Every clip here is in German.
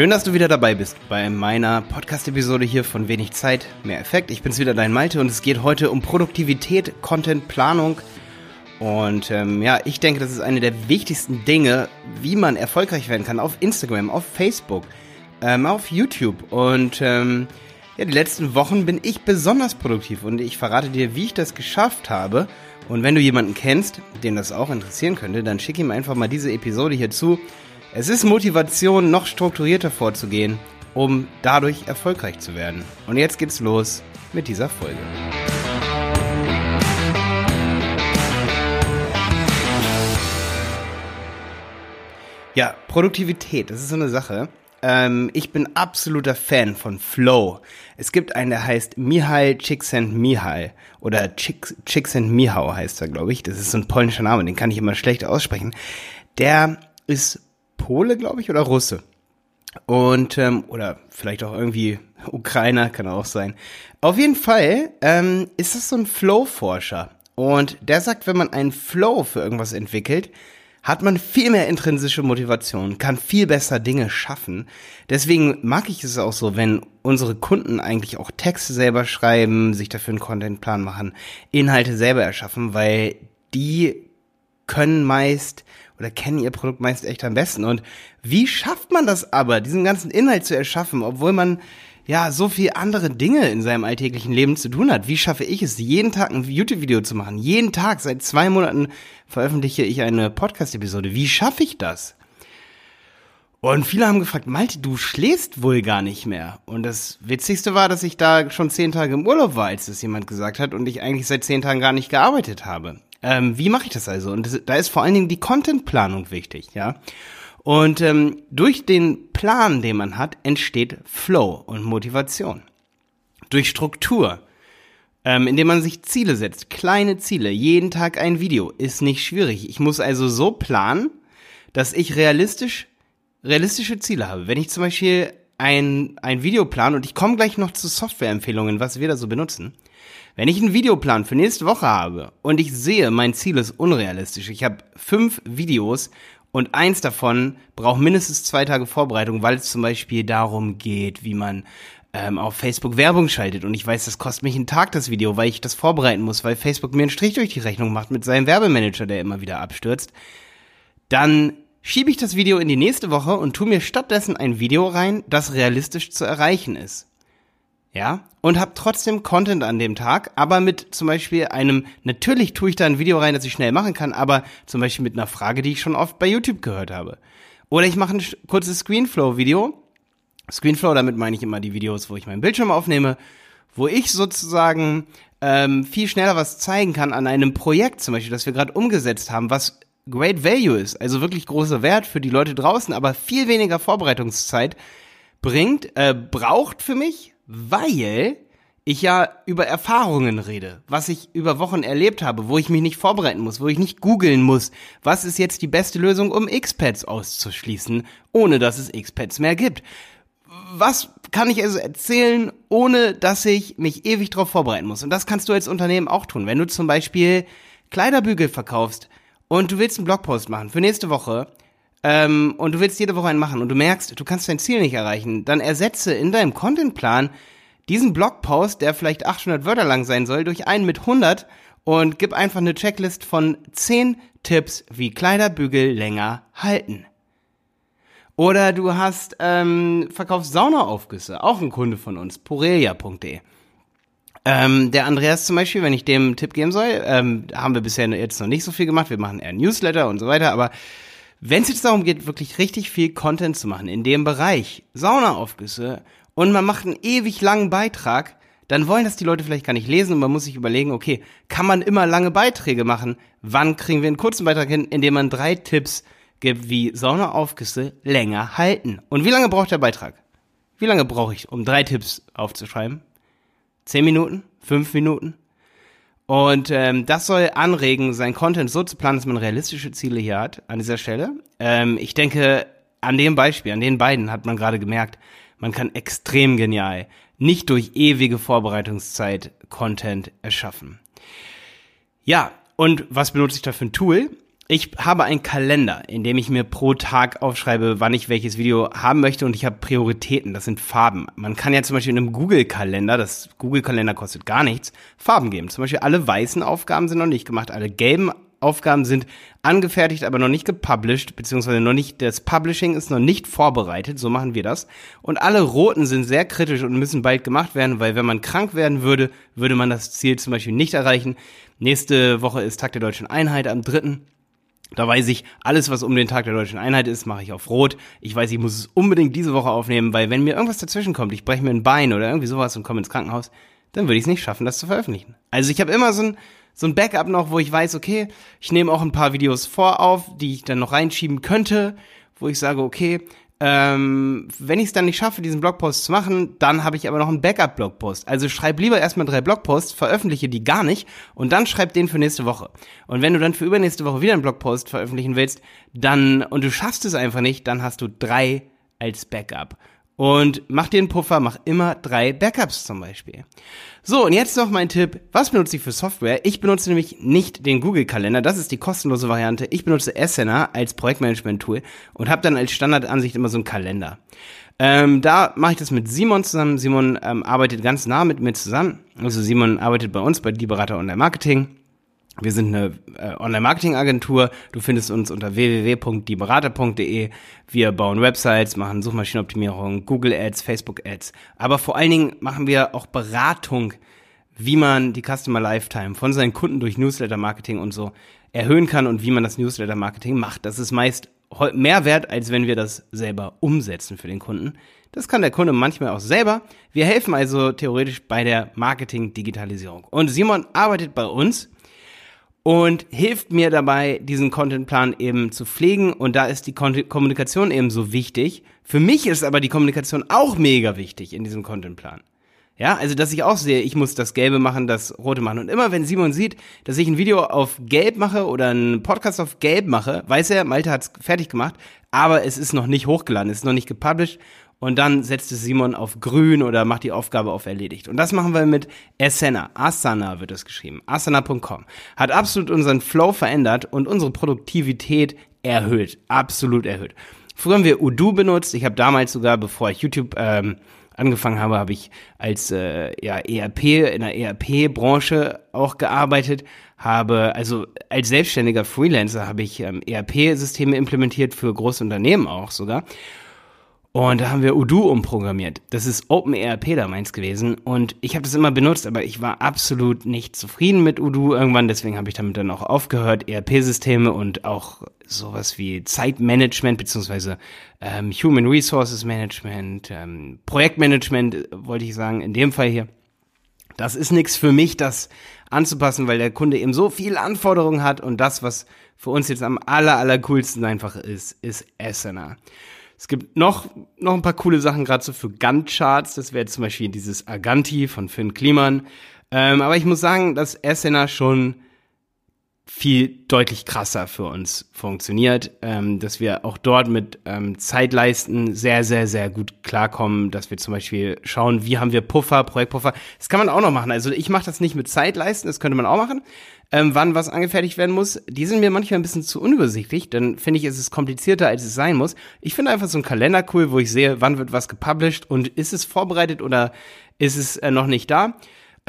Schön, dass du wieder dabei bist bei meiner Podcast-Episode hier von Wenig Zeit, mehr Effekt. Ich bin's wieder, dein Malte, und es geht heute um Produktivität, Content, Planung. Und ähm, ja, ich denke, das ist eine der wichtigsten Dinge, wie man erfolgreich werden kann auf Instagram, auf Facebook, ähm, auf YouTube. Und ähm, ja, die letzten Wochen bin ich besonders produktiv und ich verrate dir, wie ich das geschafft habe. Und wenn du jemanden kennst, den das auch interessieren könnte, dann schick ihm einfach mal diese Episode hier zu. Es ist Motivation, noch strukturierter vorzugehen, um dadurch erfolgreich zu werden. Und jetzt geht's los mit dieser Folge. Ja, Produktivität, das ist so eine Sache. Ähm, ich bin absoluter Fan von Flow. Es gibt einen, der heißt Mihai Csikszentmihalyi oder Csikszentmihalyi heißt er, glaube ich. Das ist so ein polnischer Name, den kann ich immer schlecht aussprechen. Der ist Pole, glaube ich, oder Russe. Und, ähm, oder vielleicht auch irgendwie Ukrainer, kann auch sein. Auf jeden Fall ähm, ist das so ein Flow-Forscher. Und der sagt, wenn man einen Flow für irgendwas entwickelt, hat man viel mehr intrinsische Motivation, kann viel besser Dinge schaffen. Deswegen mag ich es auch so, wenn unsere Kunden eigentlich auch Texte selber schreiben, sich dafür einen Contentplan machen, Inhalte selber erschaffen, weil die können meist oder kennen ihr Produkt meist echt am besten. Und wie schafft man das aber, diesen ganzen Inhalt zu erschaffen, obwohl man ja so viel andere Dinge in seinem alltäglichen Leben zu tun hat? Wie schaffe ich es, jeden Tag ein YouTube-Video zu machen? Jeden Tag, seit zwei Monaten veröffentliche ich eine Podcast-Episode. Wie schaffe ich das? Und viele haben gefragt, Malte, du schläfst wohl gar nicht mehr. Und das Witzigste war, dass ich da schon zehn Tage im Urlaub war, als das jemand gesagt hat und ich eigentlich seit zehn Tagen gar nicht gearbeitet habe. Ähm, wie mache ich das also? Und das, da ist vor allen Dingen die Contentplanung wichtig, ja. Und ähm, durch den Plan, den man hat, entsteht Flow und Motivation. Durch Struktur, ähm, indem man sich Ziele setzt, kleine Ziele, jeden Tag ein Video, ist nicht schwierig. Ich muss also so planen, dass ich realistisch realistische Ziele habe. Wenn ich zum Beispiel ein, ein Video plan und ich komme gleich noch zu Softwareempfehlungen, was wir da so benutzen, wenn ich einen Videoplan für nächste Woche habe und ich sehe, mein Ziel ist unrealistisch, ich habe fünf Videos und eins davon braucht mindestens zwei Tage Vorbereitung, weil es zum Beispiel darum geht, wie man ähm, auf Facebook Werbung schaltet. Und ich weiß, das kostet mich einen Tag das Video, weil ich das vorbereiten muss, weil Facebook mir einen Strich durch die Rechnung macht mit seinem Werbemanager, der immer wieder abstürzt, dann schiebe ich das Video in die nächste Woche und tu mir stattdessen ein Video rein, das realistisch zu erreichen ist ja, und habe trotzdem Content an dem Tag, aber mit zum Beispiel einem, natürlich tue ich da ein Video rein, das ich schnell machen kann, aber zum Beispiel mit einer Frage, die ich schon oft bei YouTube gehört habe. Oder ich mache ein kurzes Screenflow-Video. Screenflow, damit meine ich immer die Videos, wo ich meinen Bildschirm aufnehme, wo ich sozusagen ähm, viel schneller was zeigen kann an einem Projekt, zum Beispiel, das wir gerade umgesetzt haben, was Great Value ist, also wirklich großer Wert für die Leute draußen, aber viel weniger Vorbereitungszeit bringt, äh, braucht für mich, weil ich ja über Erfahrungen rede, was ich über Wochen erlebt habe, wo ich mich nicht vorbereiten muss, wo ich nicht googeln muss, was ist jetzt die beste Lösung, um X-Pads auszuschließen, ohne dass es X-Pads mehr gibt. Was kann ich also erzählen, ohne dass ich mich ewig darauf vorbereiten muss? Und das kannst du als Unternehmen auch tun. Wenn du zum Beispiel Kleiderbügel verkaufst und du willst einen Blogpost machen für nächste Woche, ähm, und du willst jede Woche einen machen und du merkst, du kannst dein Ziel nicht erreichen, dann ersetze in deinem Contentplan diesen Blogpost, der vielleicht 800 Wörter lang sein soll, durch einen mit 100 und gib einfach eine Checklist von 10 Tipps, wie Kleiderbügel länger halten. Oder du hast ähm, verkaufst Saunaaufgüsse, auch ein Kunde von uns, porelia.de. Ähm, der Andreas zum Beispiel, wenn ich dem einen Tipp geben soll, ähm, haben wir bisher jetzt noch nicht so viel gemacht. Wir machen eher Newsletter und so weiter, aber wenn es jetzt darum geht, wirklich richtig viel Content zu machen in dem Bereich Saunaaufgüsse und man macht einen ewig langen Beitrag, dann wollen das die Leute vielleicht gar nicht lesen und man muss sich überlegen, okay, kann man immer lange Beiträge machen? Wann kriegen wir einen kurzen Beitrag hin, indem man drei Tipps gibt, wie Saunaaufgüsse länger halten? Und wie lange braucht der Beitrag? Wie lange brauche ich, um drei Tipps aufzuschreiben? Zehn Minuten? Fünf Minuten? Und ähm, das soll anregen, sein Content so zu planen, dass man realistische Ziele hier hat an dieser Stelle. Ähm, ich denke, an dem Beispiel, an den beiden hat man gerade gemerkt, man kann extrem genial, nicht durch ewige Vorbereitungszeit Content erschaffen. Ja, und was benutze ich da für ein Tool? Ich habe einen Kalender, in dem ich mir pro Tag aufschreibe, wann ich welches Video haben möchte und ich habe Prioritäten, das sind Farben. Man kann ja zum Beispiel in einem Google-Kalender, das Google-Kalender kostet gar nichts, Farben geben. Zum Beispiel alle weißen Aufgaben sind noch nicht gemacht, alle gelben Aufgaben sind angefertigt, aber noch nicht gepublished, beziehungsweise noch nicht, das Publishing ist noch nicht vorbereitet, so machen wir das. Und alle roten sind sehr kritisch und müssen bald gemacht werden, weil wenn man krank werden würde, würde man das Ziel zum Beispiel nicht erreichen. Nächste Woche ist Tag der Deutschen Einheit am 3. Da weiß ich, alles, was um den Tag der deutschen Einheit ist, mache ich auf Rot. Ich weiß, ich muss es unbedingt diese Woche aufnehmen, weil wenn mir irgendwas dazwischen kommt, ich breche mir ein Bein oder irgendwie sowas und komme ins Krankenhaus, dann würde ich es nicht schaffen, das zu veröffentlichen. Also ich habe immer so ein, so ein Backup noch, wo ich weiß, okay, ich nehme auch ein paar Videos vor auf, die ich dann noch reinschieben könnte, wo ich sage, okay, ähm, wenn ich es dann nicht schaffe, diesen Blogpost zu machen, dann habe ich aber noch einen Backup-Blogpost. Also schreib lieber erstmal drei Blogposts, veröffentliche die gar nicht und dann schreib den für nächste Woche. Und wenn du dann für übernächste Woche wieder einen Blogpost veröffentlichen willst, dann und du schaffst es einfach nicht, dann hast du drei als Backup. Und mach dir einen Puffer, mach immer drei Backups zum Beispiel. So, und jetzt noch mein Tipp. Was benutze ich für Software? Ich benutze nämlich nicht den Google-Kalender, das ist die kostenlose Variante. Ich benutze Asana als Projektmanagement-Tool und habe dann als Standardansicht immer so einen Kalender. Ähm, da mache ich das mit Simon zusammen. Simon ähm, arbeitet ganz nah mit mir zusammen. Also Simon arbeitet bei uns bei Die Berater Online Marketing. Wir sind eine äh, Online-Marketing-Agentur. Du findest uns unter www.dieberater.de. Wir bauen Websites, machen Suchmaschinenoptimierung, Google Ads, Facebook Ads. Aber vor allen Dingen machen wir auch Beratung, wie man die Customer Lifetime von seinen Kunden durch Newsletter-Marketing und so erhöhen kann und wie man das Newsletter-Marketing macht. Das ist meist mehr wert, als wenn wir das selber umsetzen für den Kunden. Das kann der Kunde manchmal auch selber. Wir helfen also theoretisch bei der Marketing-Digitalisierung. Und Simon arbeitet bei uns und hilft mir dabei, diesen Contentplan eben zu pflegen. Und da ist die Kommunikation eben so wichtig. Für mich ist aber die Kommunikation auch mega wichtig in diesem Contentplan. Ja, also dass ich auch sehe, ich muss das Gelbe machen, das Rote machen. Und immer wenn Simon sieht, dass ich ein Video auf Gelb mache oder einen Podcast auf Gelb mache, weiß er, Malte hat's fertig gemacht, aber es ist noch nicht hochgeladen, es ist noch nicht gepublished und dann setzt es Simon auf grün oder macht die Aufgabe auf erledigt. Und das machen wir mit Asana. Asana wird es geschrieben. Asana.com. Hat absolut unseren Flow verändert und unsere Produktivität erhöht. Absolut erhöht. Früher haben wir Udo benutzt. Ich habe damals sogar, bevor ich YouTube ähm, angefangen habe, habe ich als äh, ja, ERP in der ERP-Branche auch gearbeitet. Habe also als selbstständiger Freelancer habe ich ähm, ERP-Systeme implementiert für große Unternehmen auch sogar. Und da haben wir Udo umprogrammiert. Das ist OpenERP damals gewesen. Und ich habe das immer benutzt, aber ich war absolut nicht zufrieden mit Udo irgendwann. Deswegen habe ich damit dann auch aufgehört, ERP-Systeme und auch sowas wie Zeitmanagement beziehungsweise ähm, Human Resources Management, ähm, Projektmanagement, wollte ich sagen, in dem Fall hier. Das ist nichts für mich, das anzupassen, weil der Kunde eben so viele Anforderungen hat und das, was für uns jetzt am aller, aller coolsten einfach ist, ist Asana. Es gibt noch, noch ein paar coole Sachen, gerade so für Gantt-Charts. Das wäre zum Beispiel dieses Aganti von Finn Kliman. Ähm, aber ich muss sagen, dass Asana schon viel deutlich krasser für uns funktioniert, ähm, dass wir auch dort mit ähm, Zeitleisten sehr, sehr, sehr gut klarkommen, dass wir zum Beispiel schauen, wie haben wir Puffer, Projektpuffer. Das kann man auch noch machen. Also ich mache das nicht mit Zeitleisten, das könnte man auch machen ähm, wann was angefertigt werden muss, die sind mir manchmal ein bisschen zu unübersichtlich. Dann finde ich, ist es komplizierter, als es sein muss. Ich finde einfach so ein Kalender cool, wo ich sehe, wann wird was gepublished und ist es vorbereitet oder ist es äh, noch nicht da.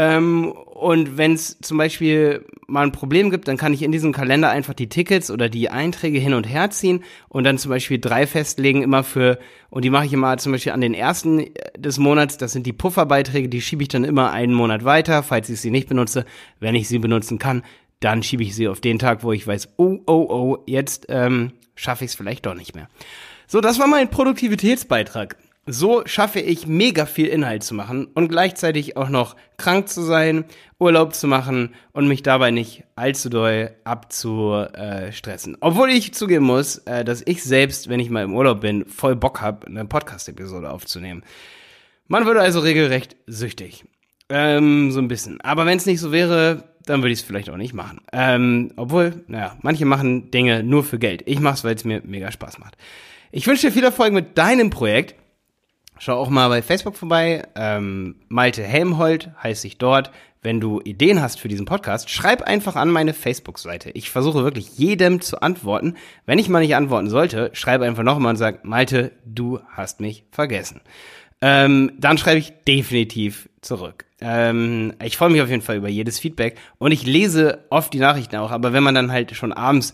Ähm, und wenn es zum Beispiel mal ein Problem gibt, dann kann ich in diesem Kalender einfach die Tickets oder die Einträge hin und her ziehen und dann zum Beispiel drei festlegen immer für, und die mache ich immer zum Beispiel an den ersten äh, des Monats, das sind die Pufferbeiträge, die schiebe ich dann immer einen Monat weiter, falls ich sie nicht benutze. Wenn ich sie benutzen kann, dann schiebe ich sie auf den Tag, wo ich weiß, oh, oh, oh, jetzt ähm, schaffe ich es vielleicht doch nicht mehr. So, das war mein Produktivitätsbeitrag. So schaffe ich mega viel Inhalt zu machen und gleichzeitig auch noch krank zu sein, Urlaub zu machen und mich dabei nicht allzu doll abzustressen. Obwohl ich zugeben muss, äh, dass ich selbst, wenn ich mal im Urlaub bin, voll Bock habe, eine Podcast-Episode aufzunehmen. Man würde also regelrecht süchtig. Ähm, so ein bisschen. Aber wenn es nicht so wäre, dann würde ich es vielleicht auch nicht machen. Ähm, obwohl, naja, manche machen Dinge nur für Geld. Ich mache es, weil es mir mega Spaß macht. Ich wünsche dir viel Erfolg mit deinem Projekt. Schau auch mal bei Facebook vorbei. Ähm, Malte Helmholt heißt ich dort. Wenn du Ideen hast für diesen Podcast, schreib einfach an meine Facebook-Seite. Ich versuche wirklich jedem zu antworten. Wenn ich mal nicht antworten sollte, schreib einfach nochmal und sag, Malte, du hast mich vergessen. Ähm, dann schreibe ich definitiv zurück. Ähm, ich freue mich auf jeden Fall über jedes Feedback und ich lese oft die Nachrichten auch, aber wenn man dann halt schon abends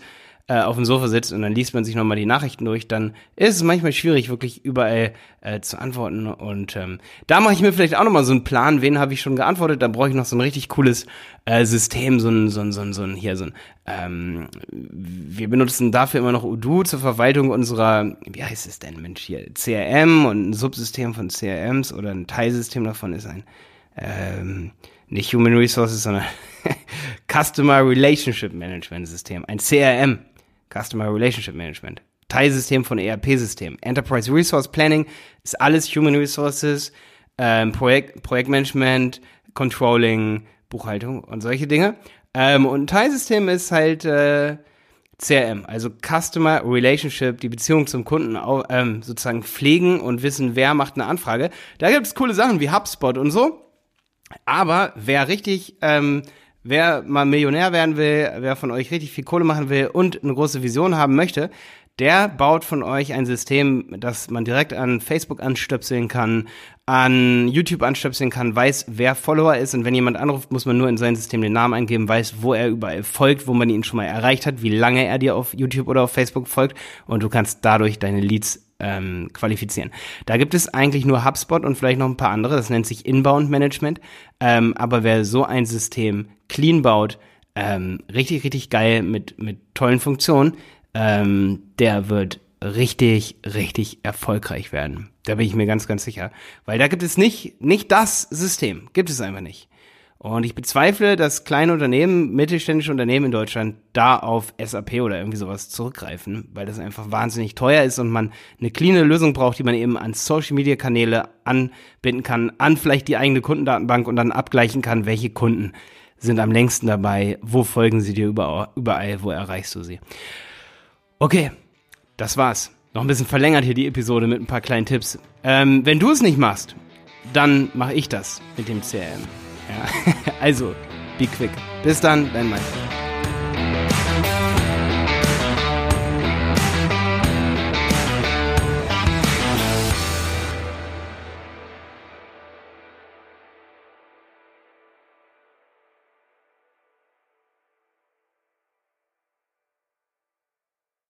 äh, auf dem Sofa sitzt und dann liest man sich nochmal die Nachrichten durch, dann ist es manchmal schwierig, wirklich überall äh, zu antworten. Und ähm, da mache ich mir vielleicht auch nochmal so einen Plan, wen habe ich schon geantwortet, da brauche ich noch so ein richtig cooles äh, System, so ein, so ein, so ein, so ein, hier, so ein, ähm, wir benutzen dafür immer noch Udo zur Verwaltung unserer, wie heißt es denn, Mensch, hier, CRM und ein Subsystem von CRMs oder ein Teilsystem davon ist ein, ähm, nicht Human Resources, sondern Customer Relationship Management System, ein CRM. Customer Relationship Management. Teilsystem von ERP-System. Enterprise Resource Planning ist alles Human Resources, ähm, Projekt, Projektmanagement, Controlling, Buchhaltung und solche Dinge. Ähm, und ein Teilsystem ist halt äh, CRM, also Customer Relationship, die Beziehung zum Kunden ähm, sozusagen pflegen und wissen, wer macht eine Anfrage. Da gibt es coole Sachen wie HubSpot und so. Aber wer richtig ähm, Wer mal Millionär werden will, wer von euch richtig viel Kohle machen will und eine große Vision haben möchte, der baut von euch ein System, das man direkt an Facebook anstöpseln kann, an YouTube anstöpseln kann, weiß, wer Follower ist. Und wenn jemand anruft, muss man nur in sein System den Namen eingeben, weiß, wo er überall folgt, wo man ihn schon mal erreicht hat, wie lange er dir auf YouTube oder auf Facebook folgt. Und du kannst dadurch deine Leads ähm, qualifizieren. Da gibt es eigentlich nur HubSpot und vielleicht noch ein paar andere, das nennt sich Inbound Management, ähm, aber wer so ein System clean baut, ähm, richtig, richtig geil mit, mit tollen Funktionen, ähm, der wird richtig, richtig erfolgreich werden. Da bin ich mir ganz, ganz sicher. Weil da gibt es nicht, nicht das System. Gibt es einfach nicht. Und ich bezweifle, dass kleine Unternehmen, mittelständische Unternehmen in Deutschland da auf SAP oder irgendwie sowas zurückgreifen, weil das einfach wahnsinnig teuer ist und man eine cleane Lösung braucht, die man eben an Social Media Kanäle anbinden kann, an vielleicht die eigene Kundendatenbank und dann abgleichen kann, welche Kunden sind am längsten dabei, wo folgen sie dir überall, überall wo erreichst du sie. Okay, das war's. Noch ein bisschen verlängert hier die Episode mit ein paar kleinen Tipps. Ähm, wenn du es nicht machst, dann mache ich das mit dem CRM. Also, be quick. Bis dann, dein Meister.